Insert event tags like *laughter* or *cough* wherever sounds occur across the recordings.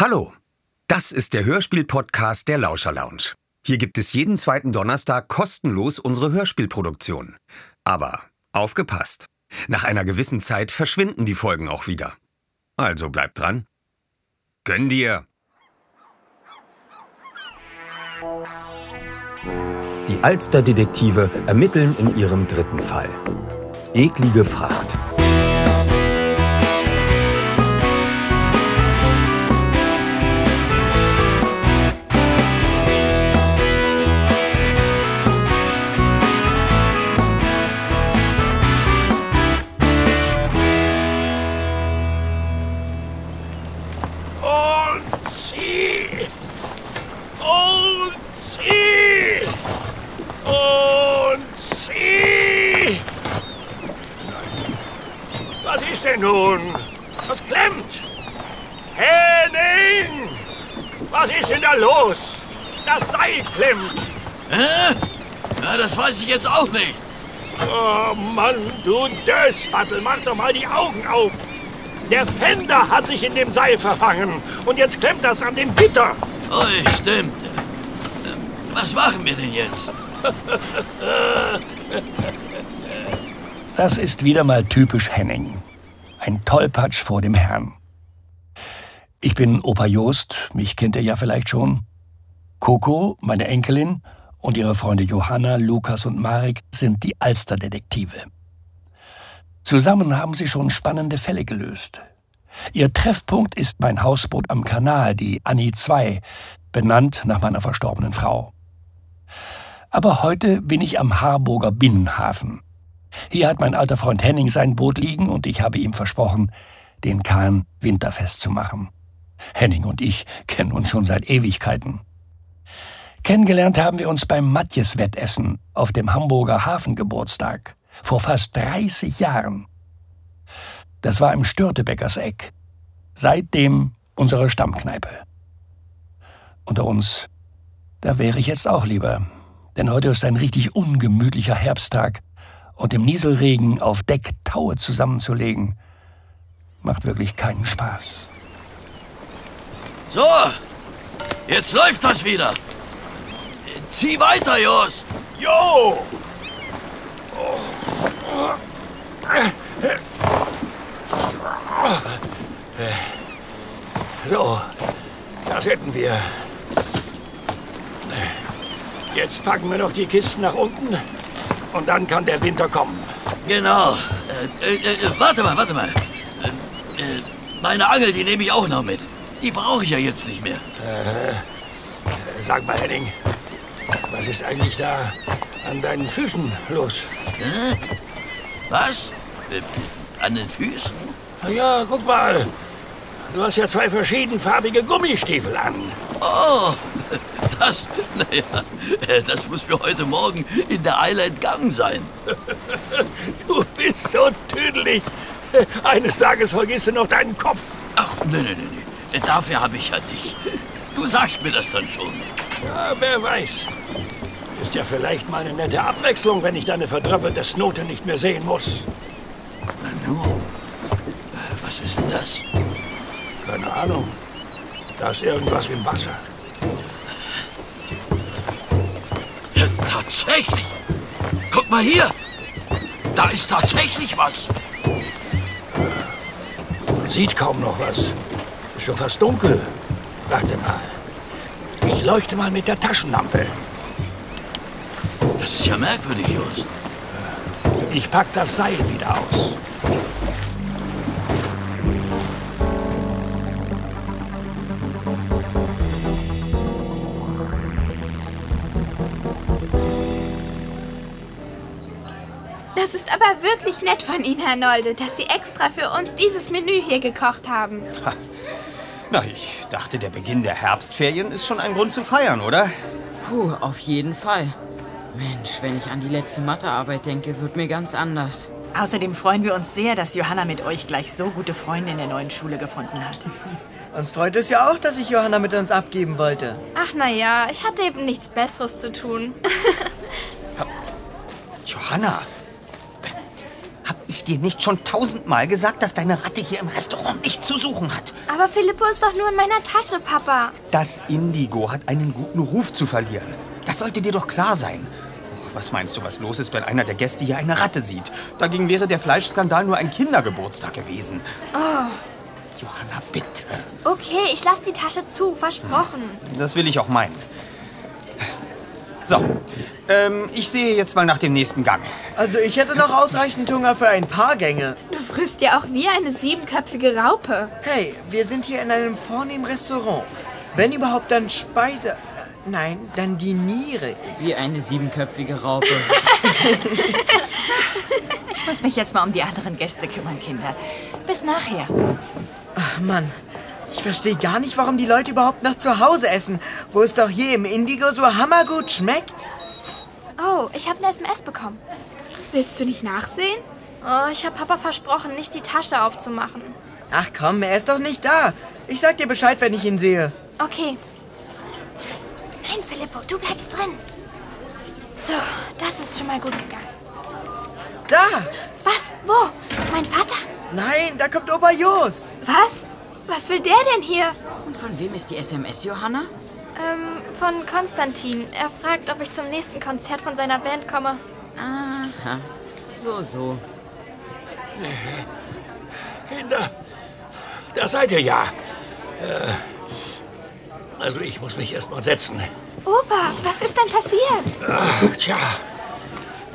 Hallo, das ist der Hörspiel-Podcast der Lauscher Lounge. Hier gibt es jeden zweiten Donnerstag kostenlos unsere Hörspielproduktion. Aber aufgepasst! Nach einer gewissen Zeit verschwinden die Folgen auch wieder. Also bleibt dran. Gönn dir! Die Alster-Detektive ermitteln in ihrem dritten Fall. Eklige Fracht. Nun? Was klemmt? Henning! Was ist denn da los? Das Seil klemmt. Hä? Ja, das weiß ich jetzt auch nicht. Oh Mann, du Dösbattel, mach doch mal die Augen auf. Der Fender hat sich in dem Seil verfangen und jetzt klemmt das an dem Gitter. Oh, stimmt. Ähm, Was machen wir denn jetzt? Das ist wieder mal typisch Henning. Ein Tollpatsch vor dem Herrn. Ich bin Opa Jost, mich kennt ihr ja vielleicht schon. Coco, meine Enkelin, und ihre Freunde Johanna, Lukas und Marek sind die Alsterdetektive. Zusammen haben sie schon spannende Fälle gelöst. Ihr Treffpunkt ist mein Hausboot am Kanal, die Annie 2, benannt nach meiner verstorbenen Frau. Aber heute bin ich am Harburger Binnenhafen. Hier hat mein alter Freund Henning sein Boot liegen und ich habe ihm versprochen, den Kahn winterfest zu machen. Henning und ich kennen uns schon seit Ewigkeiten. Kennengelernt haben wir uns beim Matjes-Wettessen auf dem Hamburger Hafengeburtstag vor fast 30 Jahren. Das war im Störtebeckers Eck. Seitdem unsere Stammkneipe. Unter uns, da wäre ich jetzt auch lieber. Denn heute ist ein richtig ungemütlicher Herbsttag und im Nieselregen auf Deck Taue zusammenzulegen, macht wirklich keinen Spaß. So, jetzt läuft das wieder. Zieh weiter, Jost. Jo! So, das hätten wir. Jetzt packen wir noch die Kisten nach unten und dann kann der Winter kommen. Genau. Äh, äh, äh, warte mal, warte mal. Äh, äh, meine Angel, die nehme ich auch noch mit. Die brauche ich ja jetzt nicht mehr. Sag mal, Henning, was ist eigentlich da an deinen Füßen los? Was? An den Füßen? Na ja, guck mal. Du hast ja zwei verschiedenfarbige Gummistiefel an. Oh, das, naja, äh, das muss mir heute Morgen in der Eile entgangen sein. *laughs* Du bist so tüdelig. Eines Tages vergisst du noch deinen Kopf. Ach, nee, nee, nee, nee. Dafür habe ich ja dich. Du sagst mir das dann schon. Ja, wer weiß. Ist ja vielleicht mal eine nette Abwechslung, wenn ich deine verdröppelte Snote nicht mehr sehen muss. Nanu, äh, was ist denn das? Keine Ahnung. Da ist irgendwas im Wasser. Ja, tatsächlich. Guck mal hier. Da ist tatsächlich was. Man sieht kaum noch was. Ist schon fast dunkel. Warte mal. Ich leuchte mal mit der Taschenlampe. Das ist ja merkwürdig, Jost. Ich pack das Seil wieder aus. Das ist aber wirklich nett von Ihnen, Herr Nolde, dass Sie extra für uns dieses Menü hier gekocht haben. Na, ich dachte, der Beginn der Herbstferien ist schon ein Grund zu feiern, oder? Puh, auf jeden Fall. Mensch, wenn ich an die letzte Mathearbeit denke, wird mir ganz anders. Außerdem freuen wir uns sehr, dass Johanna mit euch gleich so gute Freunde in der neuen Schule gefunden hat. *laughs* Uns freut es ja auch, dass sich Johanna mit uns abgeben wollte. Ach na ja, ich hatte eben nichts Besseres zu tun. *laughs* Johanna, ich ich dir nicht schon tausendmal gesagt, dass deine Ratte hier im Restaurant nichts zu suchen hat? Aber Filippo ist doch nur in meiner Tasche, Papa. Das Indigo hat einen guten Ruf zu verlieren. Das sollte dir doch klar sein. Och, was meinst du, was los ist, wenn einer der Gäste hier eine Ratte sieht? Dagegen wäre der Fleischskandal nur ein Kindergeburtstag gewesen. Oh, Johanna, bitte. okay, ich lasse die Tasche zu, versprochen. Das will ich auch meinen. So, ähm, ich sehe jetzt mal nach dem nächsten Gang. Also ich hätte noch ausreichend Hunger für ein paar Gänge. Du frisst ja auch wie eine siebenköpfige Raupe. Hey, wir sind hier in einem vornehmen Restaurant. Wenn überhaupt, dann Speise... äh, Nein, dann die Niere. Wie eine siebenköpfige Raupe. *laughs* Ich muss mich jetzt mal um die anderen Gäste kümmern, Kinder. Bis nachher. Ach Mann, ich verstehe gar nicht, warum die Leute überhaupt noch zu Hause essen, wo es doch hier im Indigo so hammergut schmeckt. Oh, ich habe eine SMS bekommen. Willst du nicht nachsehen? Oh, ich habe Papa versprochen, nicht die Tasche aufzumachen. Ach komm, er ist doch nicht da. Ich sag dir Bescheid, wenn ich ihn sehe. Okay. Nein, Filippo, du bleibst drin. So, das ist schon mal gut gegangen. Da! Was? Wo? Mein Vater? Nein, da kommt Opa Jost. Was? Was will der denn hier? Und von wem ist die SMS, Johanna? Ähm, von Konstantin. Er fragt, ob ich zum nächsten Konzert von seiner Band komme. Aha. So, so. Kinder, da seid ihr ja. Äh, also ich muss mich erst mal setzen. Opa, was ist denn passiert? Ach, tja,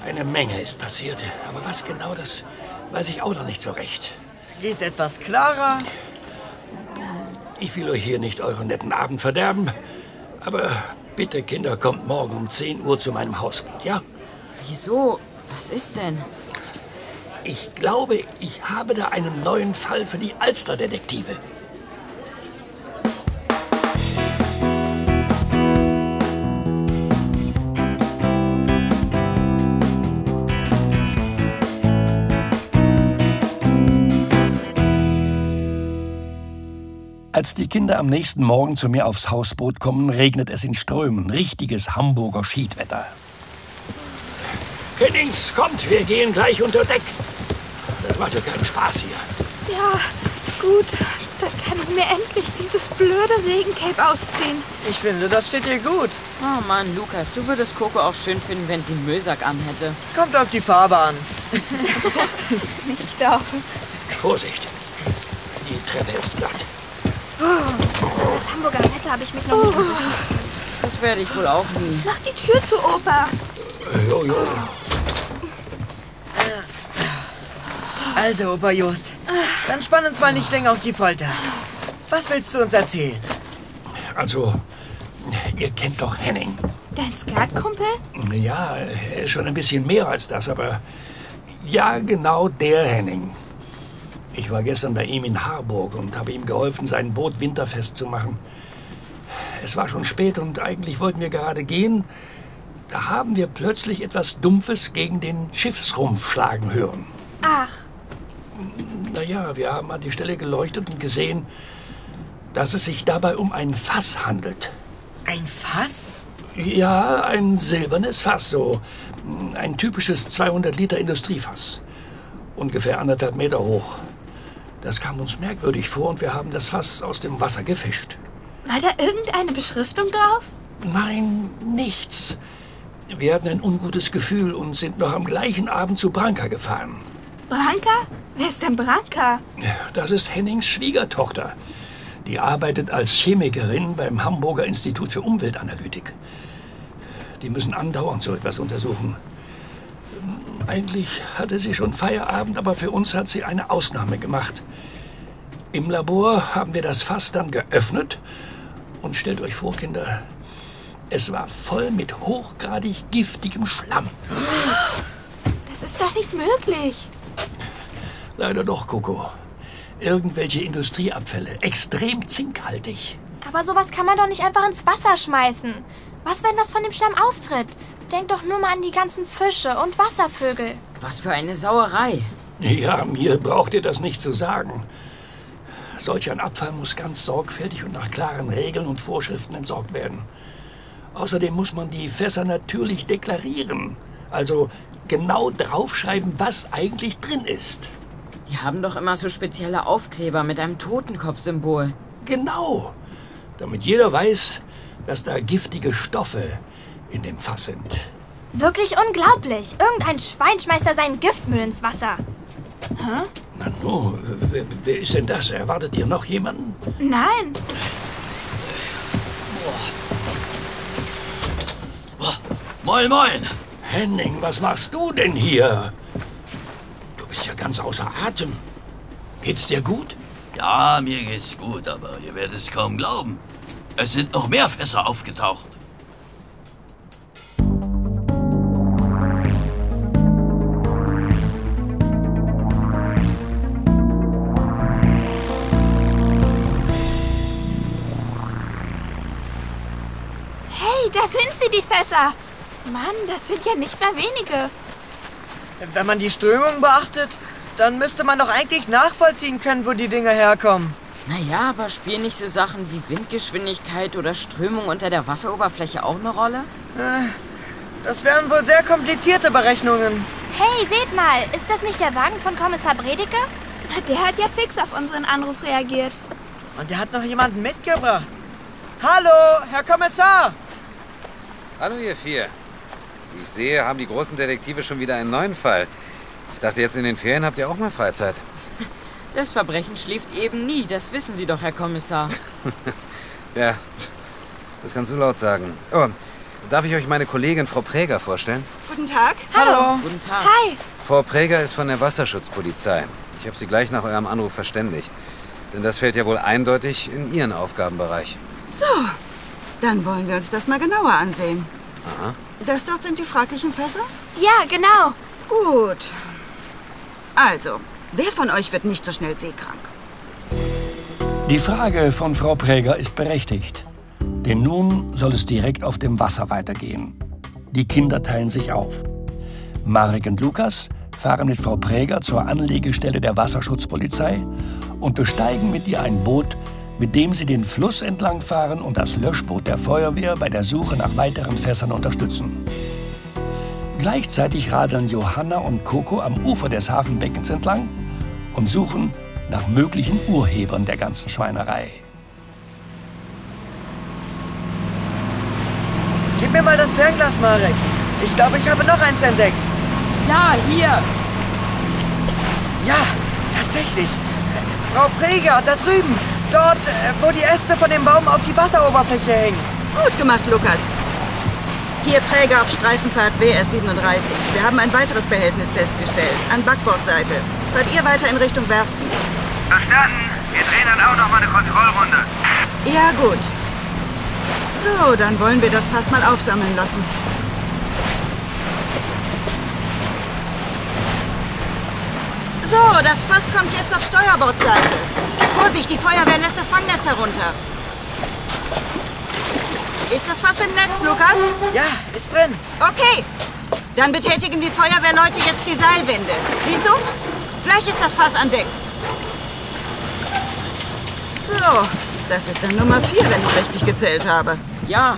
eine Menge ist passiert. Aber was genau, das weiß ich auch noch nicht so recht. Geht's etwas klarer? Ich will euch hier nicht euren netten Abend verderben. Aber bitte, Kinder, kommt morgen um 10 Uhr zu meinem Hausboot, ja? Wieso? Was ist denn? Ich glaube, ich habe da einen neuen Fall für die Alsterdetektive. Als die Kinder am nächsten Morgen zu mir aufs Hausboot kommen, regnet es in Strömen. Richtiges Hamburger Schiedwetter. Kennings, kommt, wir gehen gleich unter Deck. Das macht ja keinen Spaß hier. Ja, gut. Dann kann ich mir endlich dieses blöde Regencape ausziehen. Ich finde, das steht dir gut. Oh Mann, Lukas, du würdest Coco auch schön finden, wenn sie einen Müllsack anhätte. Kommt auf die Farbe an. *laughs* Nicht doch. Vorsicht, die Treppe ist glatt. Das Hamburger Wetter habe ich mich noch nicht so. Das werde ich wohl auch nie. Mach die Tür zu, Opa. Jo, jo. Also, Opa Jost, dann spann uns mal nicht länger auf die Folter. Was willst du uns erzählen? Also, ihr kennt doch Henning. Dein Skatkumpel? Ja, er ist schon ein bisschen mehr als das, aber ja, genau der Henning. Ich war gestern bei ihm in Harburg und habe ihm geholfen, sein Boot winterfest zu machen. Es war schon spät und eigentlich wollten wir gerade gehen. Da haben wir plötzlich etwas Dumpfes gegen den Schiffsrumpf schlagen hören. Ach, Naja, wir haben an die Stelle geleuchtet und gesehen, dass es sich dabei um ein Fass handelt. Ein Fass? Ja, ein silbernes Fass, so ein typisches 200 Liter Industriefass. Ungefähr anderthalb Meter hoch. Das kam uns merkwürdig vor und wir haben das Fass aus dem Wasser gefischt. war da irgendeine Beschriftung drauf? Nein, nichts. Wir hatten ein ungutes Gefühl und sind noch am gleichen Abend zu Branka gefahren. Branka? Wer ist denn Branka? Das ist Hennings Schwiegertochter. Die arbeitet als Chemikerin beim Hamburger Institut für Umweltanalytik. Die müssen andauernd so etwas untersuchen. Eigentlich hatte sie schon Feierabend, aber für uns hat sie eine Ausnahme gemacht. Im Labor haben wir das Fass dann geöffnet und stellt euch vor, Kinder, es war voll mit hochgradig giftigem Schlamm. Das ist doch nicht möglich. Leider doch, Coco. Irgendwelche Industrieabfälle, extrem zinkhaltig. Aber sowas kann man doch nicht einfach ins Wasser schmeißen. Was, wenn das von dem Schlamm austritt? Denk doch nur mal an die ganzen Fische und Wasservögel. Was für eine Sauerei. Ja, mir braucht ihr das nicht zu sagen. Solch ein Abfall muss ganz sorgfältig und nach klaren Regeln und Vorschriften entsorgt werden. Außerdem muss man die Fässer natürlich deklarieren. Also genau draufschreiben, was eigentlich drin ist. Die haben doch immer so spezielle Aufkleber mit einem Totenkopfsymbol. Genau. Damit jeder weiß, dass da giftige Stoffe in dem Fass sind. Wirklich unglaublich. Irgendein Schwein schmeißt da seinen Giftmüll ins Wasser. Hä? Na nu, wer, wer ist denn das? Erwartet ihr noch jemanden? Nein. Moin, moin. Henning, was machst du denn hier? Du bist ja ganz außer Atem. Geht's dir gut? Ja, mir geht's gut, aber ihr werdet es kaum glauben. Es sind noch mehr Fässer aufgetaucht. Die Fässer. Mann, das sind ja nicht mehr wenige. Wenn man die Strömung beachtet, dann müsste man doch eigentlich nachvollziehen können, wo die Dinger herkommen. Naja, aber spielen nicht so Sachen wie Windgeschwindigkeit oder Strömung unter der Wasseroberfläche auch eine Rolle? Äh, Das wären wohl sehr komplizierte Berechnungen. Hey, seht mal, ist das nicht der Wagen von Kommissar Bredeke? Der hat ja fix auf unseren Anruf reagiert. Und der hat noch jemanden mitgebracht. Hallo, Herr Kommissar! Hallo ihr vier. Wie ich sehe, haben die großen Detektive schon wieder einen neuen Fall. Ich dachte, jetzt in den Ferien habt ihr auch mal Freizeit. *laughs* Das Verbrechen schläft eben nie, das wissen Sie doch, Herr Kommissar. *laughs* Ja, das kannst du laut sagen. Oh, darf ich euch meine Kollegin Frau Präger vorstellen? Guten Tag. Hallo. Guten Tag. Hi. Frau Präger ist von der Wasserschutzpolizei. Ich habe sie gleich nach eurem Anruf verständigt. Denn das fällt ja wohl eindeutig in ihren Aufgabenbereich. So, dann wollen wir uns das mal genauer ansehen. Aha. Das dort sind die fraglichen Fässer? Ja, genau. Gut. Also, wer von euch wird nicht so schnell seekrank? Die Frage von Frau Präger ist berechtigt. Denn nun soll es direkt auf dem Wasser weitergehen. Die Kinder teilen sich auf. Marek und Lukas fahren mit Frau Präger zur Anlegestelle der Wasserschutzpolizei und besteigen mit ihr ein Boot, mit dem sie den Fluss entlangfahren und das Löschboot der Feuerwehr bei der Suche nach weiteren Fässern unterstützen. Gleichzeitig radeln Johanna und Coco am Ufer des Hafenbeckens entlang und suchen nach möglichen Urhebern der ganzen Schweinerei. Gib mir mal das Fernglas, Marek. Ich glaube, ich habe noch eins entdeckt. Ja, hier. Ja, tatsächlich. Frau Präger, da drüben. Dort, äh, wo die Äste von dem Baum auf die Wasseroberfläche hängen. Gut gemacht, Lukas. Hier Präger auf Streifenfahrt WS 37. Wir haben ein weiteres Behältnis festgestellt. An Backbordseite. Fahrt ihr weiter in Richtung Werften? Verstanden. Wir drehen dann auch noch mal eine Kontrollrunde. Ja, gut. So, dann wollen wir das Fass mal aufsammeln lassen. So, das Fass kommt jetzt auf Steuerbordseite. Vorsicht, die Feuerwehr lässt das Fangnetz herunter. Ist das Fass im Netz, Lukas? Ja, ist drin. Okay. Dann betätigen die Feuerwehrleute jetzt die Seilwinde. Siehst du? Gleich ist das Fass an Deck. So, das ist dann Nummer vier, wenn ich richtig gezählt habe. Ja.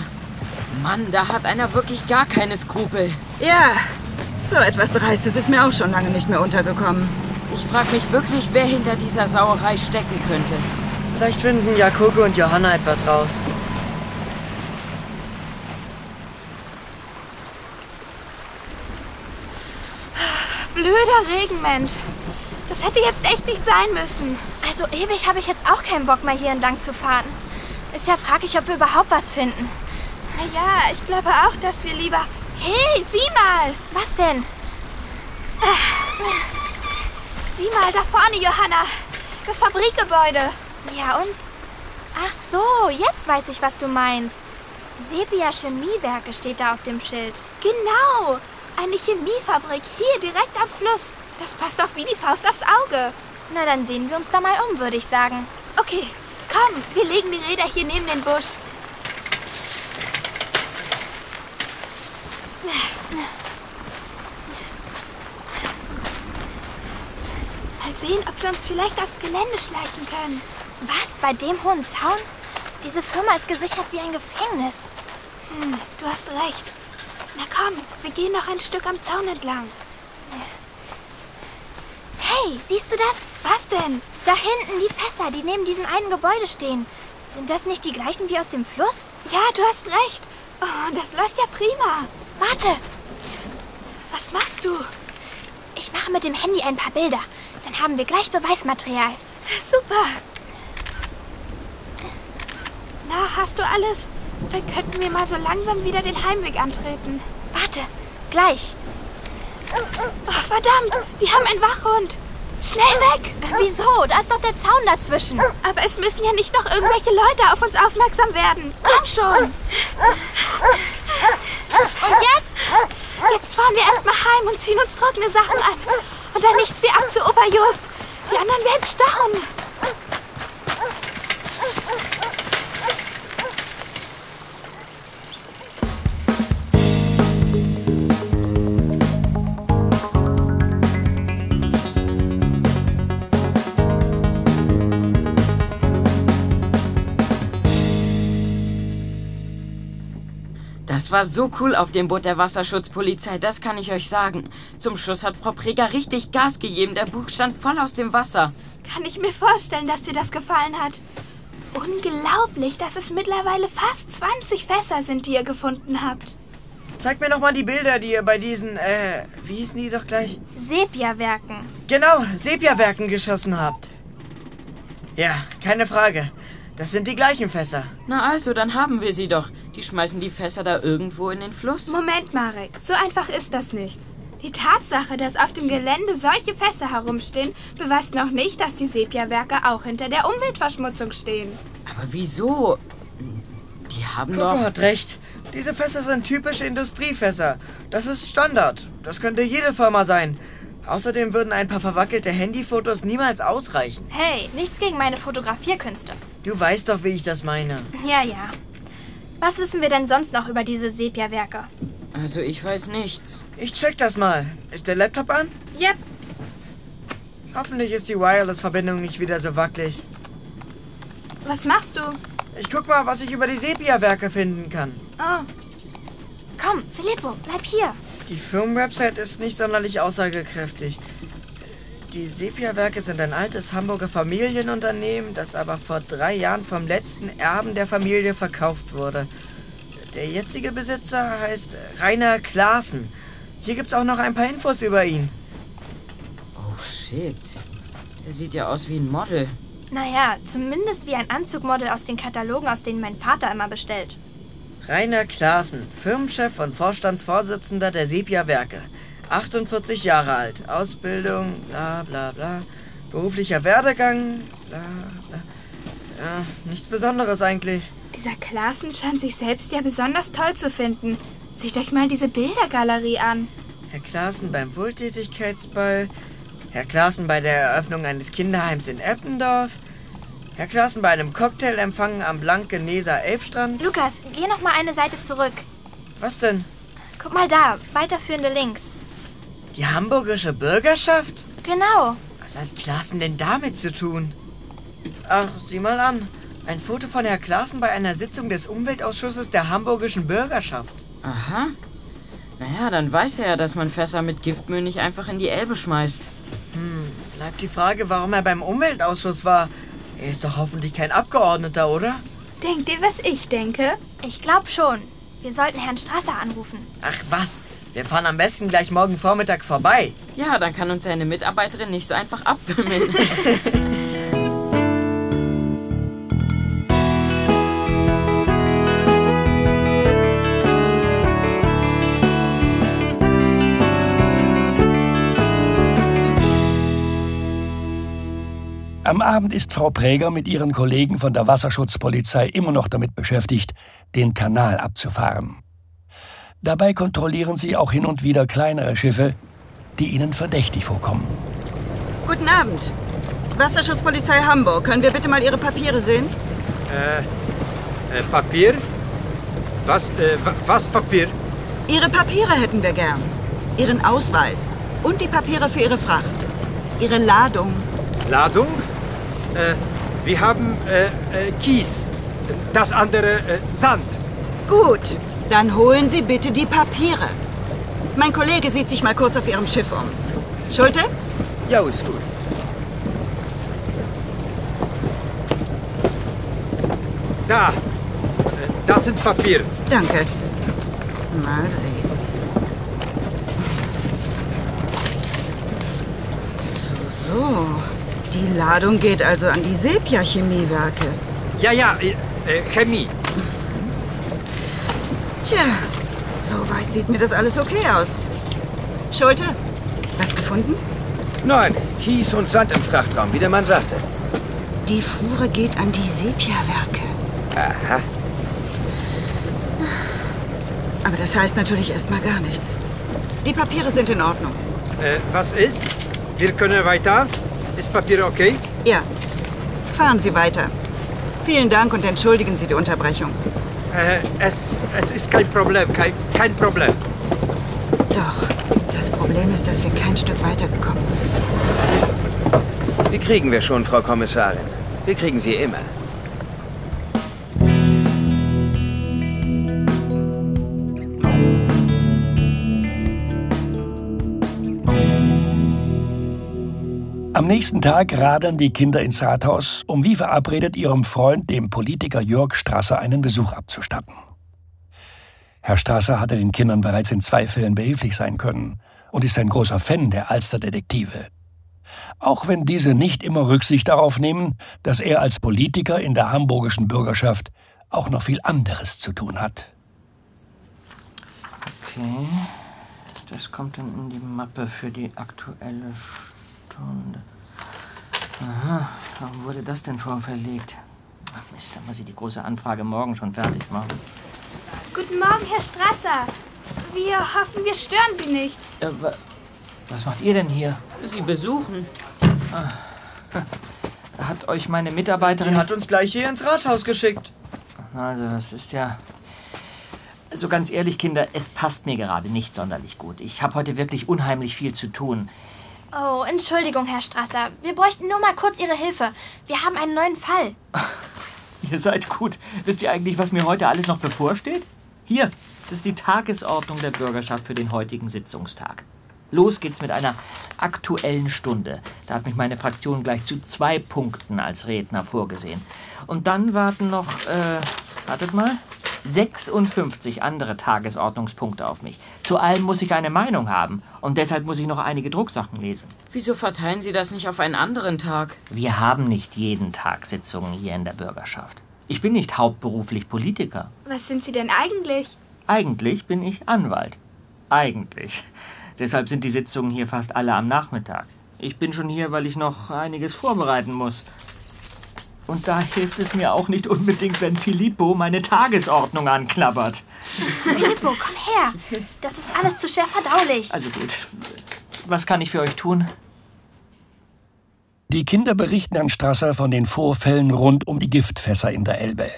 Mann, da hat einer wirklich gar keine Skrupel. Ja, so etwas Dreistes ist mir auch schon lange nicht mehr untergekommen. Ich frage mich wirklich, wer hinter dieser Sauerei stecken könnte. Vielleicht finden ja Coco und Johanna etwas raus. Blöder Regenmensch. Das hätte jetzt echt nicht sein müssen. Also ewig habe ich jetzt auch keinen Bock mehr hier entlang zu fahren. Ist ja fraglich, ob wir überhaupt was finden. Naja, ich glaube auch, dass wir lieber... Hey, sieh mal! Was denn? Sieh mal da vorne, Johanna. Das Fabrikgebäude. Ja und? Ach so, jetzt weiß ich, was du meinst. Sepia Chemiewerke steht da auf dem Schild. Genau. Eine Chemiefabrik hier direkt am Fluss. Das passt doch wie die Faust aufs Auge. Na, dann sehen wir uns da mal um, würde ich sagen. Okay, komm, wir legen die Räder hier neben den Busch. Sehen, ob wir uns vielleicht aufs Gelände schleichen können. Was? Bei dem hohen Zaun? Diese Firma ist gesichert wie ein Gefängnis. Hm, du hast recht. Na komm, wir gehen noch ein Stück am Zaun entlang. Hey, siehst du das? Was denn? Da hinten die Fässer, die neben diesem einen Gebäude stehen. Sind das nicht die gleichen wie aus dem Fluss? Ja, du hast recht. Oh, das läuft ja prima. Warte. Was machst du? Ich mache mit dem Handy ein paar Bilder. Dann haben wir gleich Beweismaterial. Super. Na, hast du alles? Dann könnten wir mal so langsam wieder den Heimweg antreten. Warte, gleich. Oh, verdammt, die haben einen Wachhund. Schnell weg! Wieso? Da ist doch der Zaun dazwischen. Aber es müssen ja nicht noch irgendwelche Leute auf uns aufmerksam werden. Komm schon! Und jetzt? Jetzt fahren wir erstmal heim und ziehen uns trockene Sachen an. Und dann nichts wie ab zu Oberjust. Die anderen werden staunen. War so cool auf dem Boot der Wasserschutzpolizei, das kann ich euch sagen. Zum Schluss hat Frau Preger richtig Gas gegeben. Der Bug stand voll aus dem Wasser. Kann ich mir vorstellen, dass dir das gefallen hat. Unglaublich, dass es mittlerweile fast 20 Fässer sind, die ihr gefunden habt. Zeig mir noch mal die Bilder, die ihr bei diesen, äh, wie hießen die doch gleich? Sepia-Werken. Genau, Sepia-Werken geschossen habt. Ja, keine Frage. Das sind die gleichen Fässer. Na also, dann haben wir sie doch. Die schmeißen die Fässer da irgendwo in den Fluss. Moment, Marek, so einfach ist das nicht. Die Tatsache, dass auf dem Gelände solche Fässer herumstehen, beweist noch nicht, dass die Sepia-Werke auch hinter der Umweltverschmutzung stehen. Aber wieso? Die haben Coco doch... hat recht. Diese Fässer sind typische Industriefässer. Das ist Standard. Das könnte jede Firma sein. Außerdem würden ein paar verwackelte Handyfotos niemals ausreichen. Hey, nichts gegen meine Fotografierkünste. Du weißt doch, wie ich das meine. Ja, ja. Was wissen wir denn sonst noch über diese Sepia-Werke? Also ich weiß nichts. Ich check das mal. Ist der Laptop an? Yep. Hoffentlich ist die Wireless-Verbindung nicht wieder so wackelig. Was machst du? Ich guck mal, was ich über die Sepia-Werke finden kann. Oh. Komm, Filippo, bleib hier. Die Firmenwebsite ist nicht sonderlich aussagekräftig. Die Sepia-Werke sind ein altes Hamburger Familienunternehmen, das aber vor drei Jahren vom letzten Erben der Familie verkauft wurde. Der jetzige Besitzer heißt Rainer Klaassen. Hier gibt's auch noch ein paar Infos über ihn. Oh shit. Der sieht ja aus wie ein Model. Naja, zumindest wie ein Anzugmodel aus den Katalogen, aus denen mein Vater immer bestellt. Rainer Klaassen, Firmenchef und Vorstandsvorsitzender der Sepia-Werke. 48 Jahre alt. Ausbildung, bla bla bla. Beruflicher Werdegang, bla bla. Ja, nichts Besonderes eigentlich. Dieser Klassen scheint sich selbst ja besonders toll zu finden. Seht euch mal diese Bildergalerie an. Herr Klaassen beim Wohltätigkeitsball. Herr Klaassen bei der Eröffnung eines Kinderheims in Eppendorf. Herr Klaassen bei einem Cocktailempfang am Blankeneser Elbstrand. Lukas, geh noch mal eine Seite zurück. Was denn? Guck mal da, weiterführende Links. Die hamburgische Bürgerschaft? Genau. Was hat Klaassen denn damit zu tun? Ach, sieh mal an. Ein Foto von Herr Klaassen bei einer Sitzung des Umweltausschusses der hamburgischen Bürgerschaft. Aha. Naja, dann weiß er ja, dass man Fässer mit Giftmüll nicht einfach in die Elbe schmeißt. Hm, bleibt die Frage, warum er beim Umweltausschuss war. Er ist doch hoffentlich kein Abgeordneter, oder? Denkt ihr, was ich denke? Ich glaube schon. Wir sollten Herrn Strasser anrufen. Ach was, wir fahren am besten gleich morgen Vormittag vorbei. Ja, dann kann uns seine Mitarbeiterin nicht so einfach abwimmeln. *laughs* Am Abend ist Frau Präger mit ihren Kollegen von der Wasserschutzpolizei immer noch damit beschäftigt, den Kanal abzufahren. Dabei kontrollieren sie auch hin und wieder kleinere Schiffe, die ihnen verdächtig vorkommen. Guten Abend. Wasserschutzpolizei Hamburg. Können wir bitte mal Ihre Papiere sehen? Äh, äh Papier? Was, äh, wa- was Papier? Ihre Papiere hätten wir gern. Ihren Ausweis. Und die Papiere für Ihre Fracht. Ihre Ladung. Ladung? Äh, wir haben äh, äh, Kies. Das andere äh, Sand. Gut. Dann holen Sie bitte die Papiere. Mein Kollege sieht sich mal kurz auf Ihrem Schiff um. Schulte? Ja, ist gut. Da. Äh, Das sind Papiere. Danke. Mal sehen. So, so. Die Ladung geht also an die Sepia-Chemiewerke. Ja, ja, äh, äh, Chemie. Tja, soweit sieht mir das alles okay aus. Schulte, was gefunden? Nein, Kies und Sand im Frachtraum, wie der Mann sagte. Die Fuhre geht an die Sepia-Werke. Aha. Aber das heißt natürlich erstmal gar nichts. Die Papiere sind in Ordnung. Äh, was ist? Wir können weiter. Ist Papier okay? Ja. Fahren Sie weiter. Vielen Dank und entschuldigen Sie die Unterbrechung. Äh, es, es ist kein Problem, kein, kein Problem. Doch, das Problem ist, dass wir kein Stück weitergekommen sind. Die kriegen wir schon, Frau Kommissarin. Wir kriegen sie immer. Am nächsten Tag radeln die Kinder ins Rathaus, um wie verabredet ihrem Freund, dem Politiker Jörg Strasser, einen Besuch abzustatten. Herr Strasser hatte den Kindern bereits in zwei Fällen behilflich sein können und ist ein großer Fan der Alsterdetektive. Auch wenn diese nicht immer Rücksicht darauf nehmen, dass er als Politiker in der hamburgischen Bürgerschaft auch noch viel anderes zu tun hat. Okay. Das kommt dann in die Mappe für die aktuelle Stunde. Aha, warum wurde das denn schon verlegt? Ach Mist, da muss ich die große Anfrage morgen schon fertig machen. Guten Morgen, Herr Strasser. Wir hoffen, wir stören Sie nicht. Äh, wa was macht ihr denn hier? Sie besuchen. Ah, *laughs* hat euch meine Mitarbeiterin... Die hat uns gleich hier ins Rathaus geschickt. Also, das ist ja... So ganz ehrlich, Kinder, es passt mir gerade nicht sonderlich gut. Ich habe heute wirklich unheimlich viel zu tun. Oh, Entschuldigung, Herr Strasser. Wir bräuchten nur mal kurz Ihre Hilfe. Wir haben einen neuen Fall. *laughs* Ihr seid gut. Wisst ihr eigentlich, was mir heute alles noch bevorsteht? Hier, das ist die Tagesordnung der Bürgerschaft für den heutigen Sitzungstag. Los geht's mit einer aktuellen Stunde. Da hat mich meine Fraktion gleich zu zwei Punkten als Redner vorgesehen. Und dann warten noch, äh, wartet mal, 56 andere Tagesordnungspunkte auf mich. Zu allem muss ich eine Meinung haben. Und deshalb muss ich noch einige Drucksachen lesen. Wieso verteilen Sie das nicht auf einen anderen Tag? Wir haben nicht jeden Tag Sitzungen hier in der Bürgerschaft. Ich bin nicht hauptberuflich Politiker. Was sind Sie denn eigentlich? Eigentlich bin ich Anwalt. Eigentlich. *laughs* Deshalb sind die Sitzungen hier fast alle am Nachmittag. Ich bin schon hier, weil ich noch einiges vorbereiten muss. Und da hilft es mir auch nicht unbedingt, wenn Filippo meine Tagesordnung anklappert. Filippo, komm her. Das ist alles zu schwer verdaulich. Also gut. Was kann ich für euch tun? Die Kinder berichten Herrn Strasser von den Vorfällen rund um die Giftfässer in der Elbe.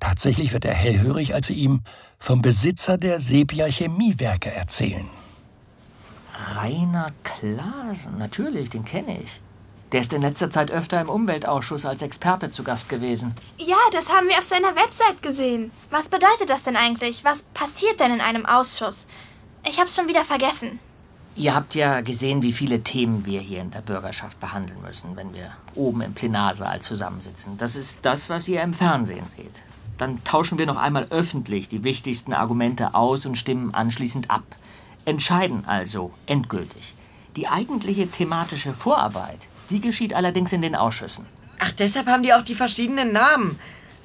Tatsächlich wird er hellhörig, als sie ihm vom Besitzer der Sepia Chemiewerke erzählen. Rainer Klaasen, natürlich, den kenne ich. Der ist in letzter Zeit öfter im Umweltausschuss als Experte zu Gast gewesen. Ja, das haben wir auf seiner Website gesehen. Was bedeutet das denn eigentlich? Was passiert denn in einem Ausschuss? Ich hab's schon wieder vergessen. Ihr habt ja gesehen, wie viele Themen wir hier in der Bürgerschaft behandeln müssen, wenn wir oben im Plenarsaal zusammensitzen. Das ist das, was ihr im Fernsehen seht. Dann tauschen wir noch einmal öffentlich die wichtigsten Argumente aus und stimmen anschließend ab. Entscheiden also endgültig. Die eigentliche thematische Vorarbeit, die geschieht allerdings in den Ausschüssen. Ach, deshalb haben die auch die verschiedenen Namen.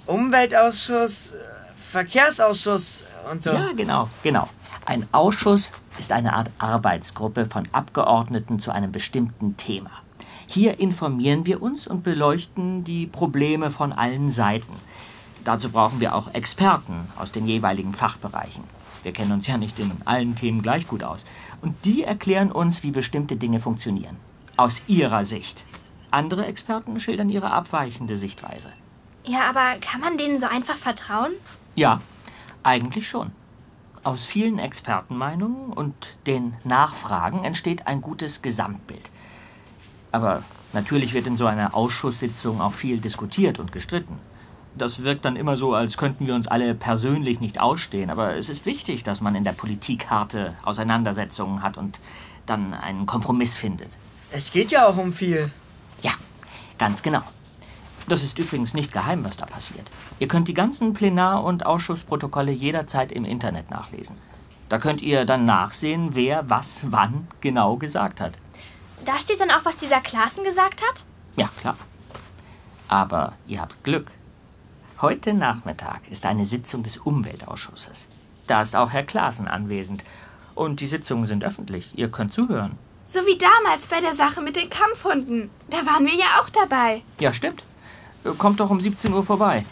Umweltausschuss, äh, Verkehrsausschuss und so. Ja, genau, genau. Ein Ausschuss ist eine Art Arbeitsgruppe von Abgeordneten zu einem bestimmten Thema. Hier informieren wir uns und beleuchten die Probleme von allen Seiten. Dazu brauchen wir auch Experten aus den jeweiligen Fachbereichen. Wir kennen uns ja nicht in allen Themen gleich gut aus. Und die erklären uns, wie bestimmte Dinge funktionieren. Aus ihrer Sicht. Andere Experten schildern ihre abweichende Sichtweise. Ja, aber kann man denen so einfach vertrauen? Ja, eigentlich schon. Aus vielen Expertenmeinungen und den Nachfragen entsteht ein gutes Gesamtbild. Aber natürlich wird in so einer Ausschusssitzung auch viel diskutiert und gestritten. Das wirkt dann immer so, als könnten wir uns alle persönlich nicht ausstehen. Aber es ist wichtig, dass man in der Politik harte Auseinandersetzungen hat und dann einen Kompromiss findet. Es geht ja auch um viel. Ja, ganz genau. Das ist übrigens nicht geheim, was da passiert. Ihr könnt die ganzen Plenar- und Ausschussprotokolle jederzeit im Internet nachlesen. Da könnt ihr dann nachsehen, wer was wann genau gesagt hat. Da steht dann auch, was dieser Klassen gesagt hat? Ja, klar. Aber ihr habt Glück. Heute Nachmittag ist eine Sitzung des Umweltausschusses. Da ist auch Herr Klaassen anwesend. Und die Sitzungen sind öffentlich. Ihr könnt zuhören. So wie damals bei der Sache mit den Kampfhunden. Da waren wir ja auch dabei. Ja, stimmt. Kommt doch um 17 Uhr vorbei.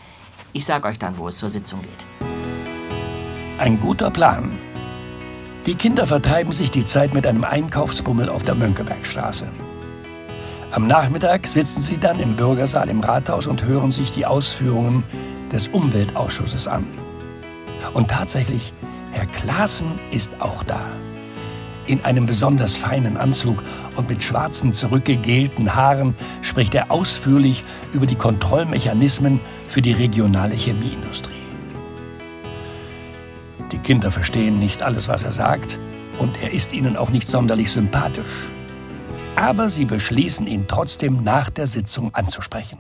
Ich sag euch dann, wo es zur Sitzung geht. Ein guter Plan. Die Kinder vertreiben sich die Zeit mit einem Einkaufsbummel auf der Mönckebergstraße. Am Nachmittag sitzen sie dann im Bürgersaal im Rathaus und hören sich die Ausführungen des Umweltausschusses an. Und tatsächlich, Herr Klaassen ist auch da. In einem besonders feinen Anzug und mit schwarzen, zurückgegelten Haaren spricht er ausführlich über die Kontrollmechanismen für die regionale Chemieindustrie. Die Kinder verstehen nicht alles, was er sagt, und er ist ihnen auch nicht sonderlich sympathisch. Aber sie beschließen, ihn trotzdem nach der Sitzung anzusprechen.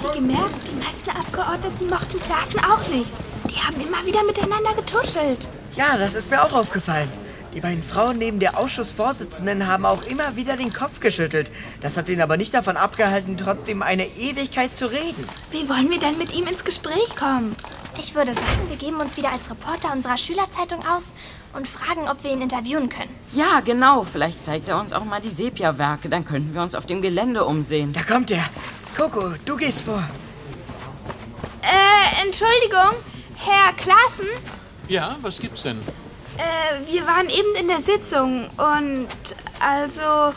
Wie gemerkt, die meisten Abgeordneten mochten Klassen auch nicht. Die haben immer wieder miteinander getuschelt. Ja, das ist mir auch aufgefallen. Die beiden Frauen neben der Ausschussvorsitzenden haben auch immer wieder den Kopf geschüttelt. Das hat ihn aber nicht davon abgehalten, trotzdem eine Ewigkeit zu reden. Wie wollen wir denn mit ihm ins Gespräch kommen? Ich würde sagen, wir geben uns wieder als Reporter unserer Schülerzeitung aus und fragen, ob wir ihn interviewen können. Ja, genau. Vielleicht zeigt er uns auch mal die Sepia-Werke. Dann könnten wir uns auf dem Gelände umsehen. Da kommt er. Coco, du gehst vor. Äh, Entschuldigung, Herr Klaassen? Ja, was gibt's denn? Äh, wir waren eben in der Sitzung und also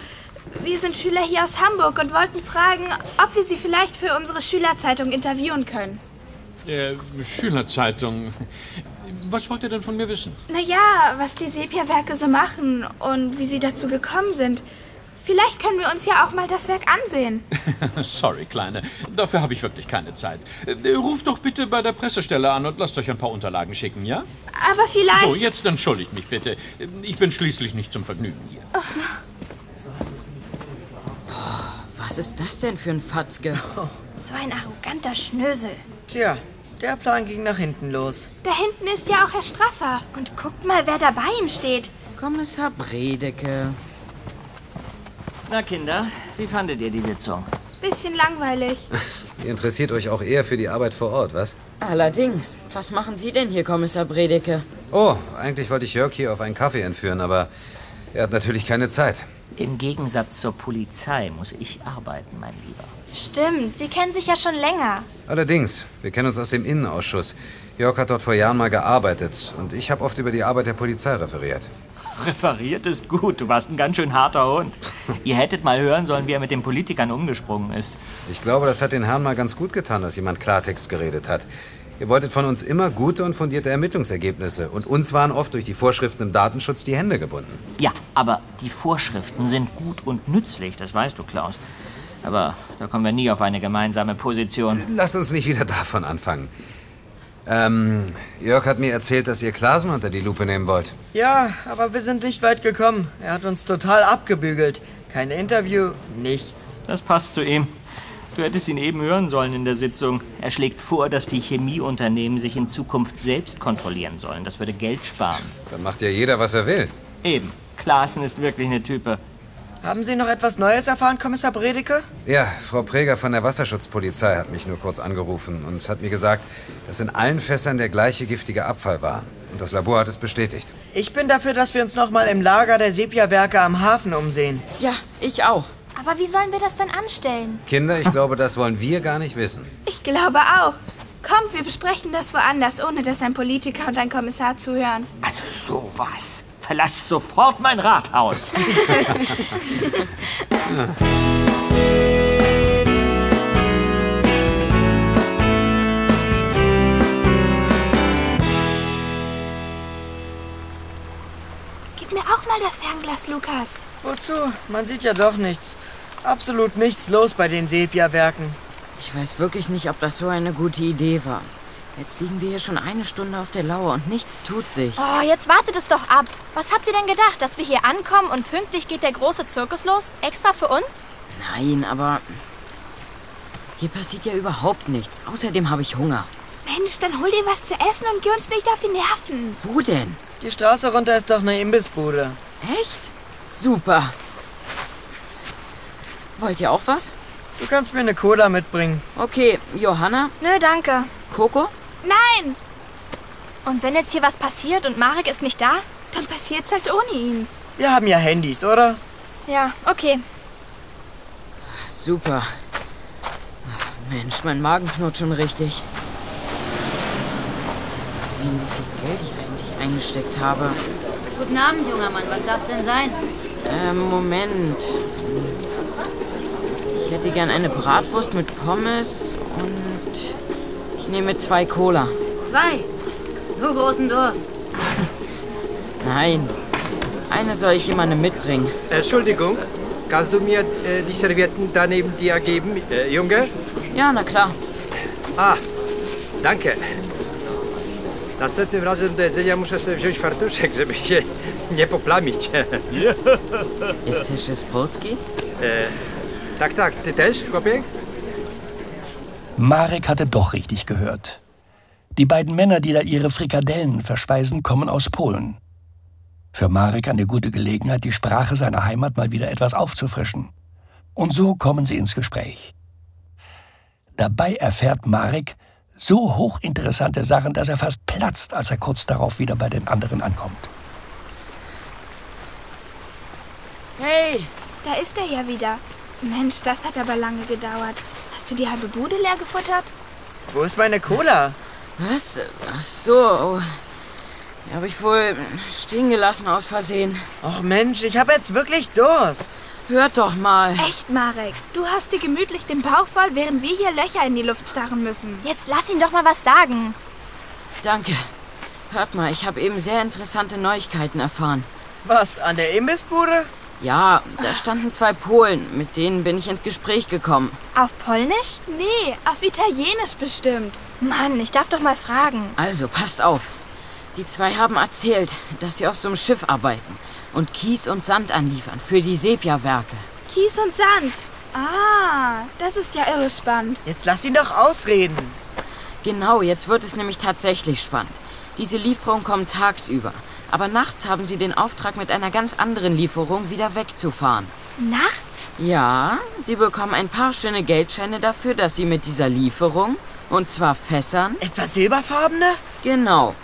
wir sind Schüler hier aus Hamburg und wollten fragen, ob wir Sie vielleicht für unsere Schülerzeitung interviewen können. Äh, Schülerzeitung. Was wollt ihr denn von mir wissen? Naja, was die Sepia-Werke so machen und wie sie dazu gekommen sind. Vielleicht können wir uns ja auch mal das Werk ansehen. *laughs* Sorry, Kleine. Dafür habe ich wirklich keine Zeit. Äh, Ruft doch bitte bei der Pressestelle an und lasst euch ein paar Unterlagen schicken, ja? Aber vielleicht... So, jetzt entschuldigt mich bitte. Ich bin schließlich nicht zum Vergnügen hier. Oh. Was ist das denn für ein Fatzke? *laughs* So ein arroganter Schnösel. Tja, der Plan ging nach hinten los. Da hinten ist ja auch Herr Strasser. Und guckt mal, wer da bei ihm steht. Kommissar Bredeke. Na, Kinder, wie fandet ihr die Sitzung? Bisschen langweilig. Ihr *laughs* interessiert euch auch eher für die Arbeit vor Ort, was? Allerdings. Was machen Sie denn hier, Kommissar Bredeke? Oh, eigentlich wollte ich Jörg hier auf einen Kaffee entführen, aber er hat natürlich keine Zeit. Im Gegensatz zur Polizei muss ich arbeiten, mein Lieber. Stimmt, Sie kennen sich ja schon länger. Allerdings, wir kennen uns aus dem Innenausschuss. Jörg hat dort vor Jahren mal gearbeitet und ich habe oft über die Arbeit der Polizei referiert. Referiert ist gut, du warst ein ganz schön harter Hund. Ihr hättet mal hören sollen, wie er mit den Politikern umgesprungen ist. Ich glaube, das hat den Herrn mal ganz gut getan, dass jemand Klartext geredet hat. Ihr wolltet von uns immer gute und fundierte Ermittlungsergebnisse. Und uns waren oft durch die Vorschriften im Datenschutz die Hände gebunden. Ja, aber die Vorschriften sind gut und nützlich, das weißt du, Klaus. Aber da kommen wir nie auf eine gemeinsame Position. Lass uns nicht wieder *laughs* davon anfangen. Ähm, Jörg hat mir erzählt, dass ihr Klasen unter die Lupe nehmen wollt. Ja, aber wir sind nicht weit gekommen. Er hat uns total abgebügelt. Kein Interview, nichts. Das passt zu ihm. Du hättest ihn eben hören sollen in der Sitzung. Er schlägt vor, dass die Chemieunternehmen sich in Zukunft selbst kontrollieren sollen. Das würde Geld sparen. Dann macht ja jeder, was er will. Eben. Klaassen ist wirklich eine Type. Haben Sie noch etwas Neues erfahren, Kommissar Bredeke? Ja, Frau Preger von der Wasserschutzpolizei hat mich nur kurz angerufen und hat mir gesagt, dass in allen Fässern der gleiche giftige Abfall war. Und das Labor hat es bestätigt. Ich bin dafür, dass wir uns noch mal im Lager der Sepia-Werke am Hafen umsehen. Ja, ich auch. Aber wie sollen wir das denn anstellen? Kinder, ich glaube, das wollen wir gar nicht wissen. Ich glaube auch. Kommt, wir besprechen das woanders, ohne dass ein Politiker und ein Kommissar zuhören. Also sowas. Verlass sofort mein Rathaus. *laughs* Gib mir auch mal das Fernglas, Lukas. Wozu? Man sieht ja doch nichts. Absolut nichts los bei den Sepia-Werken. Ich weiß wirklich nicht, ob das so eine gute Idee war. Jetzt liegen wir hier schon eine Stunde auf der Lauer und nichts tut sich. Oh, jetzt wartet es doch ab. Was habt ihr denn gedacht, dass wir hier ankommen und pünktlich geht der große Zirkus los? Extra für uns? Nein, aber hier passiert ja überhaupt nichts. Außerdem habe ich Hunger. Mensch, dann hol dir was zu essen und geh uns nicht auf die Nerven. Wo denn? Die Straße runter ist doch eine Imbissbude. Echt? Super. Wollt ihr auch was? Du kannst mir eine Cola mitbringen. Okay, Johanna? Nö, danke. Coco? Nein! Und wenn jetzt hier was passiert und Marek ist nicht da? Dann passiert's halt ohne ihn. Wir haben ja Handys, oder? Ja, okay. Super. Mensch, mein Magen knurrt schon richtig. Lass mal sehen, wie viel Geld ich eigentlich eingesteckt habe. Guten Abend, junger Mann. Was darf's denn sein? Ähm, Moment. Ich hätte gern eine Bratwurst mit Pommes und ich nehme zwei Cola. Zwei. So großen Durst. Nein. Eine soll ich jemandem mitbringen. Entschuldigung, kannst du mir äh, die Servietten da neben dir geben, äh, Junge? Ja, na klar. A, danke. Następnym razem do jedzenia muszę sobie wziąć fartuszek, żeby się nie poplamić. Ist Tisch Polski? E, tak, tak. Ty też, chłopie? Marek hatte doch richtig gehört. Die beiden Männer, die da ihre Frikadellen verspeisen, kommen aus Polen. Für Marek eine gute Gelegenheit, die Sprache seiner Heimat mal wieder etwas aufzufrischen. Und so kommen sie ins Gespräch. Dabei erfährt Marek so hochinteressante Sachen, dass er fast platzt, als er kurz darauf wieder bei den anderen ankommt. Hey! Da ist er ja wieder. Mensch, das hat aber lange gedauert. Hast du die halbe Bude leer gefuttert? Wo ist meine Cola? Was? Ach so. Die habe ich wohl stehen gelassen aus Versehen. Och Mensch, ich habe jetzt wirklich Durst. Hört doch mal. Echt, Marek. Du hast dir gemütlich den Bauch voll, während wir hier Löcher in die Luft starren müssen. Jetzt lass ihn doch mal was sagen. Danke. Hört mal, ich habe eben sehr interessante Neuigkeiten erfahren. Was, an der Imbissbude? Ja, da standen zwei Polen. Mit denen bin ich ins Gespräch gekommen. Auf Polnisch? Nee, auf Italienisch bestimmt. Mann, ich darf doch mal fragen. Also, passt auf. Die zwei haben erzählt, dass sie auf so einem Schiff arbeiten und Kies und Sand anliefern für die Sepia-Werke. Kies und Sand. Ah, das ist ja irre spannend. Jetzt lass ihn doch ausreden. Genau, jetzt wird es nämlich tatsächlich spannend. Diese Lieferung kommt tagsüber. Aber nachts haben sie den Auftrag, mit einer ganz anderen Lieferung wieder wegzufahren. Nachts? Ja, sie bekommen ein paar schöne Geldscheine dafür, dass sie mit dieser Lieferung, und zwar Fässern... Etwas silberfarbene? Genau.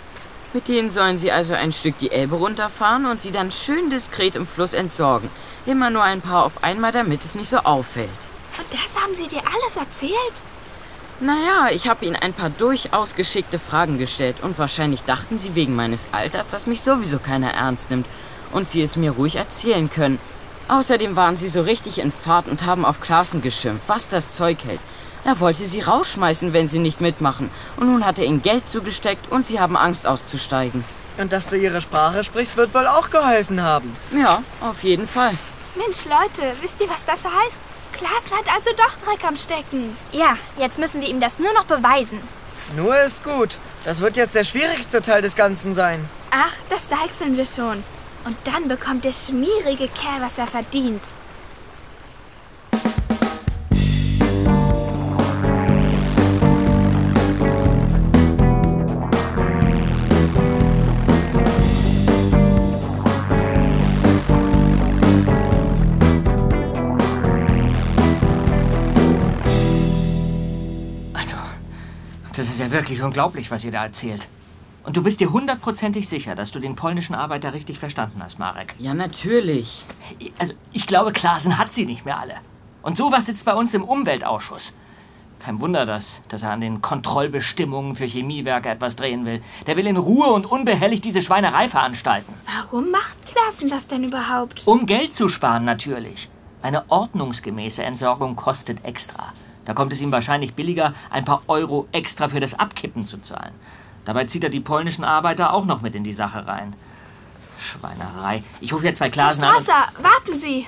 Mit denen sollen sie also ein Stück die Elbe runterfahren und sie dann schön diskret im Fluss entsorgen. Immer nur ein paar auf einmal, damit es nicht so auffällt. Und das haben sie dir alles erzählt? Naja, ich habe ihnen ein paar durchaus geschickte Fragen gestellt und wahrscheinlich dachten sie wegen meines Alters, dass mich sowieso keiner ernst nimmt und sie es mir ruhig erzählen können. Außerdem waren sie so richtig in Fahrt und haben auf Klaassen geschimpft, was das Zeug hält. Er wollte sie rausschmeißen, wenn sie nicht mitmachen. Und nun hat er ihnen Geld zugesteckt und sie haben Angst auszusteigen. Und dass du ihre Sprache sprichst, wird wohl auch geholfen haben. Ja, auf jeden Fall. Mensch, Leute, wisst ihr, was das heißt? Klaassen hat also doch Dreck am Stecken. Ja, jetzt müssen wir ihm das nur noch beweisen. Nur ist gut. Das wird jetzt der schwierigste Teil des Ganzen sein. Ach, das deichseln wir schon. Und dann bekommt der schmierige Kerl, was er verdient. Ist ja wirklich unglaublich, was ihr da erzählt. Und du bist dir hundertprozentig sicher, dass du den polnischen Arbeiter richtig verstanden hast, Marek? Ja, natürlich. Also, ich glaube, Klaasen hat sie nicht mehr alle. Und sowas sitzt bei uns im Umweltausschuss. Kein Wunder, dass, dass er an den Kontrollbestimmungen für Chemiewerke etwas drehen will. Der will in Ruhe und unbehelligt diese Schweinerei veranstalten. Warum macht Klaassen das denn überhaupt? Um Geld zu sparen, natürlich. Eine ordnungsgemäße Entsorgung kostet extra. Da kommt es ihm wahrscheinlich billiger, ein paar Euro extra für das Abkippen zu zahlen. Dabei zieht er die polnischen Arbeiter auch noch mit in die Sache rein. Schweinerei. Ich rufe jetzt bei Klasen an. Strasser, warten Sie.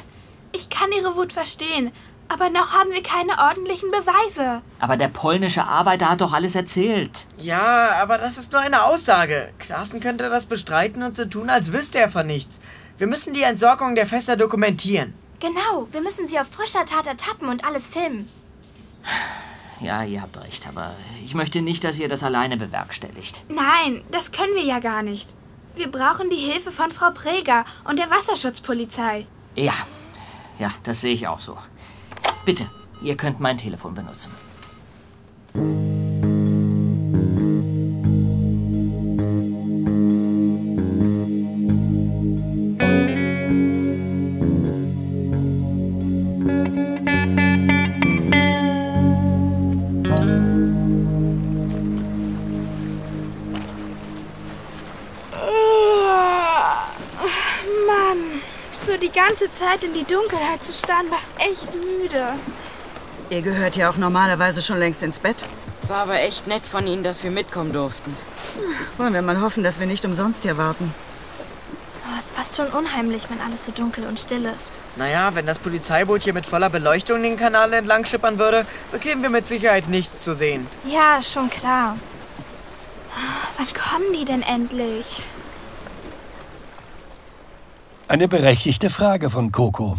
Ich kann Ihre Wut verstehen, aber noch haben wir keine ordentlichen Beweise. Aber der polnische Arbeiter hat doch alles erzählt. Ja, aber das ist nur eine Aussage. Klaassen könnte das bestreiten und so tun, als wüsste er von nichts. Wir müssen die Entsorgung der Fässer dokumentieren. Genau, wir müssen sie auf frischer Tat ertappen und alles filmen. Ja, ihr habt recht, aber ich möchte nicht, dass ihr das alleine bewerkstelligt. Nein, das können wir ja gar nicht. Wir brauchen die Hilfe von Frau Preger und der Wasserschutzpolizei. Ja, ja, das sehe ich auch so. Bitte, ihr könnt mein Telefon benutzen. Ganze Zeit in die Dunkelheit zu starren macht echt müde. Ihr gehört ja auch normalerweise schon längst ins Bett. War aber echt nett von Ihnen, dass wir mitkommen durften. Wollen wir mal hoffen, dass wir nicht umsonst hier warten. Oh, ist fast schon unheimlich, wenn alles so dunkel und still ist. Naja, wenn das Polizeiboot hier mit voller Beleuchtung den Kanal entlang schippern würde, bekämen wir mit Sicherheit nichts zu sehen. Ja, schon klar. Wann kommen die denn endlich? Eine berechtigte Frage von Coco.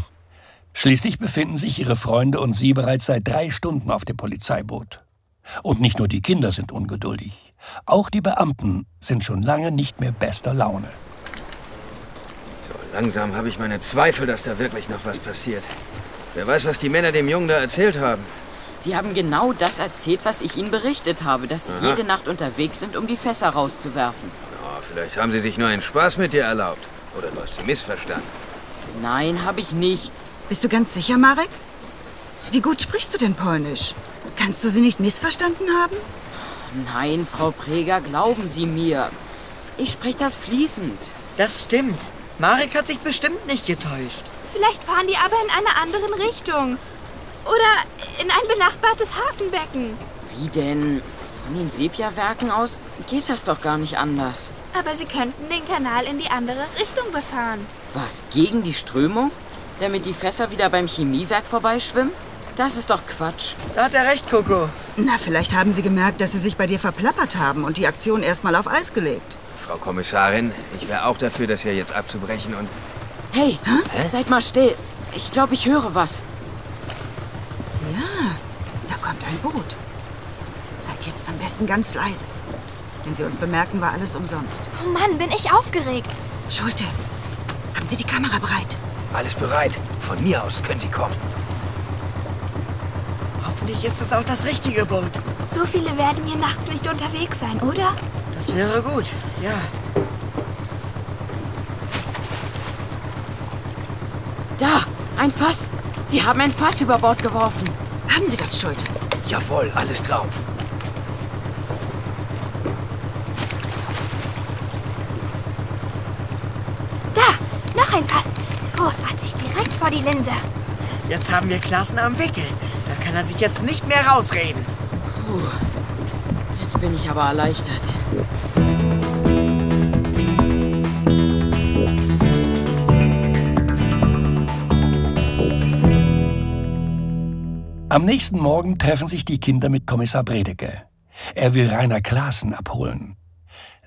Schließlich befinden sich ihre Freunde und sie bereits seit drei Stunden auf dem Polizeiboot. Und nicht nur die Kinder sind ungeduldig. Auch die Beamten sind schon lange nicht mehr bester Laune. So langsam habe ich meine Zweifel, dass da wirklich noch was passiert. Wer weiß, was die Männer dem Jungen da erzählt haben. Sie haben genau das erzählt, was ich Ihnen berichtet habe, dass Sie Aha. jede Nacht unterwegs sind, um die Fässer rauszuwerfen. Oh, vielleicht haben sie sich nur einen Spaß mit dir erlaubt. Oder du hast sie missverstanden. Nein, habe ich nicht. Bist du ganz sicher, Marek? Wie gut sprichst du denn Polnisch? Kannst du sie nicht missverstanden haben? Nein, Frau Preger, glauben Sie mir. Ich spreche das fließend. Das stimmt. Marek hat sich bestimmt nicht getäuscht. Vielleicht fahren die aber in einer anderen Richtung. Oder in ein benachbartes Hafenbecken. Wie denn? Von den Sepia-Werken aus geht das doch gar nicht anders. Aber sie könnten den Kanal in die andere Richtung befahren. Was, gegen die Strömung? Damit die Fässer wieder beim Chemiewerk vorbeischwimmen? Das ist doch Quatsch. Da hat er recht, Coco. Na, vielleicht haben sie gemerkt, dass sie sich bei dir verplappert haben und die Aktion erstmal auf Eis gelegt. Frau Kommissarin, ich wäre auch dafür, das hier jetzt abzubrechen und... Hey, seid mal still. Ich glaube, ich höre was. Ja, da kommt ein Boot. Seid jetzt am besten ganz leise. Wenn sie uns bemerken, war alles umsonst. Oh Mann, bin ich aufgeregt. Schulte, haben Sie die Kamera bereit? Alles bereit. Von mir aus können Sie kommen. Hoffentlich ist es auch das richtige Boot. So viele werden hier nachts nicht unterwegs sein, oder? Das wäre gut, ja. Da, ein Fass. Sie haben ein Fass über Bord geworfen. Haben Sie das, Schulte? Jawohl, alles drauf. Da, noch ein Fass. Großartig, direkt vor die Linse. Jetzt haben wir Klaassen am Wickel. Da kann er sich jetzt nicht mehr rausreden. Puh. Jetzt bin ich aber erleichtert. Am nächsten Morgen treffen sich die Kinder mit Kommissar Bredeke. Er will Rainer Klaassen abholen.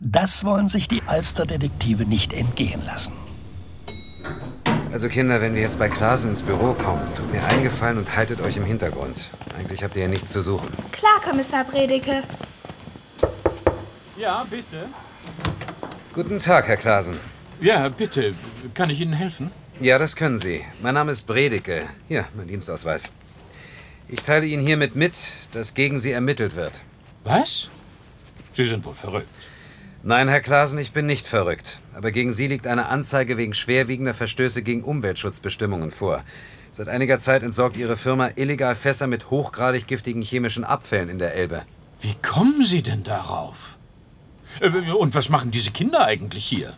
Das wollen sich die Alsterdetektive nicht entgehen lassen. Also Kinder, wenn wir jetzt bei Klaasen ins Büro kommen, tut mir einen Gefallen und haltet euch im Hintergrund. Eigentlich habt ihr ja nichts zu suchen. Klar, Kommissar Bredeke. Ja, bitte. Guten Tag, Herr Klaasen. Ja, bitte. Kann ich Ihnen helfen? Ja, das können Sie. Mein Name ist Bredeke. Hier, mein Dienstausweis. Ich teile Ihnen hiermit mit, dass gegen Sie ermittelt wird. Was? Sie sind wohl verrückt. Nein, Herr Klaasen, ich bin nicht verrückt. Aber gegen Sie liegt eine Anzeige wegen schwerwiegender Verstöße gegen Umweltschutzbestimmungen vor. Seit einiger Zeit entsorgt Ihre Firma illegal Fässer mit hochgradig giftigen chemischen Abfällen in der Elbe. Wie kommen Sie denn darauf? Äh, Und was machen diese Kinder eigentlich hier?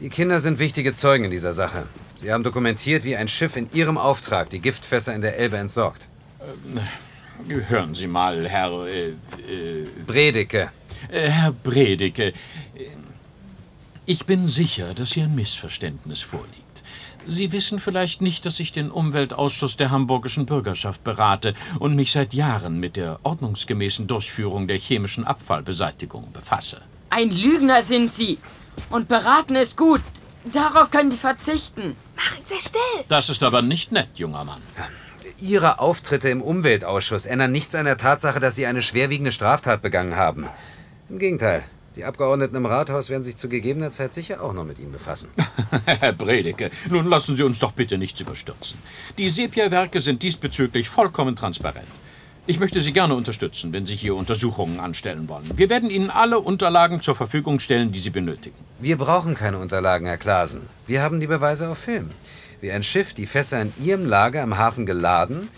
Die Kinder sind wichtige Zeugen in dieser Sache. Sie haben dokumentiert, wie ein Schiff in Ihrem Auftrag die Giftfässer in der Elbe entsorgt. Ähm, Hören Sie mal, Herr. Äh, äh, Bredeke. Äh, Herr Bredeke, äh, ich bin sicher, dass hier ein Missverständnis vorliegt. Sie wissen vielleicht nicht, dass ich den Umweltausschuss der hamburgischen Bürgerschaft berate und mich seit Jahren mit der ordnungsgemäßen Durchführung der chemischen Abfallbeseitigung befasse. Ein Lügner sind Sie. Und beraten ist gut. Darauf können Sie verzichten. Marek, sei still. Das ist aber nicht nett, junger Mann. Ihre Auftritte im Umweltausschuss ändern nichts an der Tatsache, dass Sie eine schwerwiegende Straftat begangen haben. Im Gegenteil. Die Abgeordneten im Rathaus werden sich zu gegebener Zeit sicher auch noch mit Ihnen befassen. *laughs* Herr Bredeke, nun lassen Sie uns doch bitte nichts überstürzen. Die Sepia-Werke sind diesbezüglich vollkommen transparent. Ich möchte Sie gerne unterstützen, wenn Sie hier Untersuchungen anstellen wollen. Wir werden Ihnen alle Unterlagen zur Verfügung stellen, die Sie benötigen. Wir brauchen keine Unterlagen, Herr Klasen. Wir haben die Beweise auf Film. Wie ein Schiff die Fässer in Ihrem Lager im Hafen geladen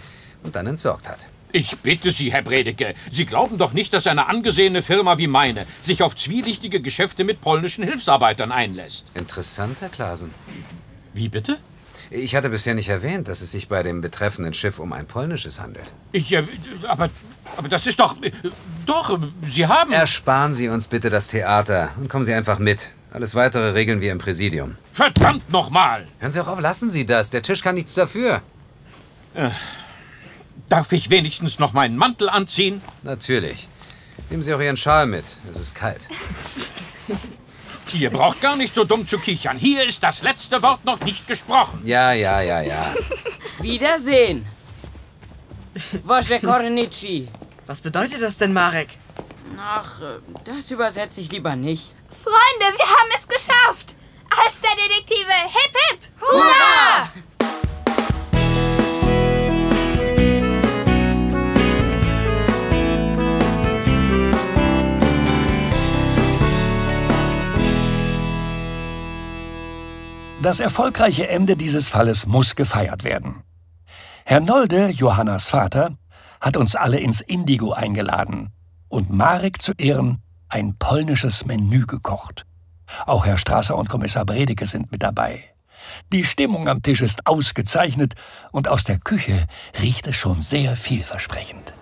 und dann entsorgt hat. Ich bitte Sie, Herr Bredeke, Sie glauben doch nicht, dass eine angesehene Firma wie meine sich auf zwielichtige Geschäfte mit polnischen Hilfsarbeitern einlässt. Interessant, Herr Klasen. Wie bitte? Ich hatte bisher nicht erwähnt, dass es sich bei dem betreffenden Schiff um ein polnisches handelt. Ich, äh, aber, aber das ist doch, äh, doch, Sie haben... Ersparen Sie uns bitte das Theater und kommen Sie einfach mit. Alles Weitere regeln wir im Präsidium. Verdammt nochmal! Hören Sie auch auf, lassen Sie das. Der Tisch kann nichts dafür. Äh, darf ich wenigstens noch meinen Mantel anziehen? Natürlich. Nehmen Sie auch Ihren Schal mit. Es ist kalt. Ihr braucht gar nicht so dumm zu kichern. Hier ist das letzte Wort noch nicht gesprochen. Ja, ja, ja, ja. Wiedersehen. Wosze Kornici. Was bedeutet das denn, Marek? Ach, äh, das übersetze ich lieber nicht. Freunde, wir haben es geschafft. Als der Detektive. Hip, hip. Hurra! Das erfolgreiche Ende dieses Falles muss gefeiert werden. Herr Nolde, Johannas Vater, hat uns alle ins Indigo eingeladen und Marek zu Ehren ein polnisches Menü gekocht. Auch Herr Strasser und Kommissar Bredeke sind mit dabei. Die Stimmung am Tisch ist ausgezeichnet und aus der Küche riecht es schon sehr vielversprechend.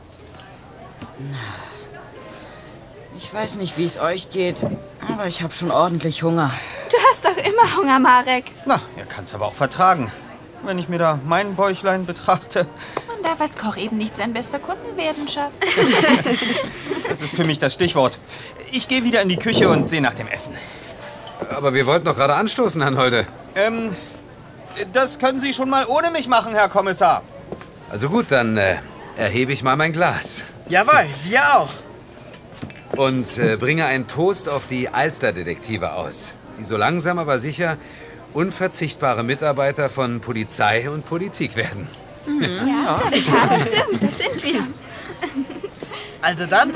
Ich weiß nicht, wie es euch geht, aber ich habe schon ordentlich Hunger. Du hast doch immer Hunger, Marek. Na, er kann's aber auch vertragen. Wenn ich mir da mein Bäuchlein betrachte, Man darf als Koch eben nicht sein bester Kunde werden, Schatz. *laughs* das ist für mich das Stichwort. Ich gehe wieder in die Küche und sehe nach dem Essen. Aber wir wollten doch gerade anstoßen, Herrn Holde. Ähm, das können Sie schon mal ohne mich machen, Herr Kommissar. Also gut, dann äh, erhebe ich mal mein Glas. Jawohl, wir auch. Und äh, bringe einen Toast auf die Alster-Detektive aus, die so langsam aber sicher unverzichtbare Mitarbeiter von Polizei und Politik werden. *laughs* Ja, stimmt. Ja, stimmt. Das sind wir. *laughs* Also dann,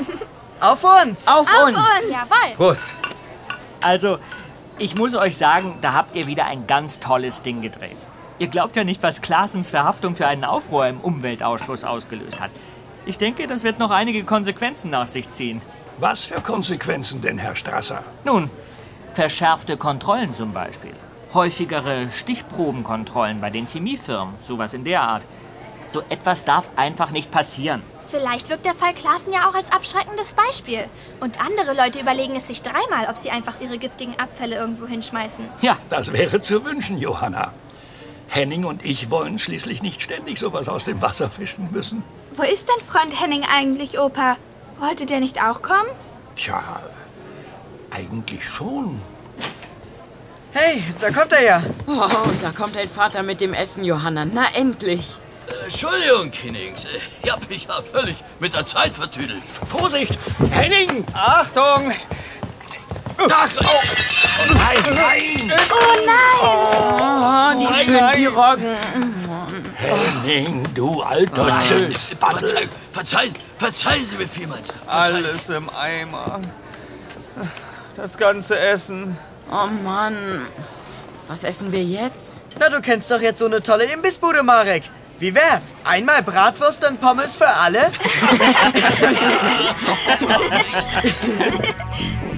auf uns! Auf, Auf uns! uns. Jawohl. Prost! Also, ich muss euch sagen, da habt ihr wieder ein ganz tolles Ding gedreht. Ihr glaubt ja nicht, was Klaasens Verhaftung für einen Aufruhr im Umweltausschuss ausgelöst hat. Ich denke, das wird noch einige Konsequenzen nach sich ziehen. Was für Konsequenzen denn, Herr Strasser? Nun, verschärfte Kontrollen zum Beispiel. Häufigere Stichprobenkontrollen bei den Chemiefirmen, sowas in der Art. So etwas darf einfach nicht passieren. Vielleicht wirkt der Fall Klaassen ja auch als abschreckendes Beispiel. Und andere Leute überlegen es sich dreimal, ob sie einfach ihre giftigen Abfälle irgendwo hinschmeißen. Ja, Das wäre zu wünschen, Johanna. Henning und ich wollen schließlich nicht ständig sowas aus dem Wasser fischen müssen. Wo ist dein Freund Henning eigentlich, Opa? Wollte der nicht auch kommen? Tja, eigentlich schon. Hey, da kommt er ja. Oh, und da kommt dein Vater mit dem Essen, Johanna. Na endlich. Äh, Entschuldigung, Kinnings. Ich hab mich ja völlig mit der Zeit vertüdelt. Vorsicht! Henning! Achtung! Ach, oh. Nein, nein! Oh nein! Oh, die Nein, schönen nein. Piroggen. Henning, du alter Nein, Tschüss. verzeihen, verzeihen, verzeihen Sie mir vielmals. Alles im Eimer. Das ganze Essen. Oh Mann. Was essen wir jetzt? Na, du kennst doch jetzt so eine tolle Imbissbude, Marek. Wie wär's? Einmal Bratwurst und Pommes für alle? *laughs*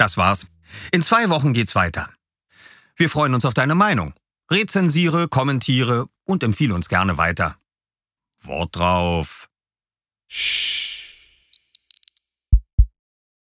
Das war's. In zwei Wochen geht's weiter. Wir freuen uns auf deine Meinung. Rezensiere, kommentiere und empfehle uns gerne weiter. Wort drauf. Shh.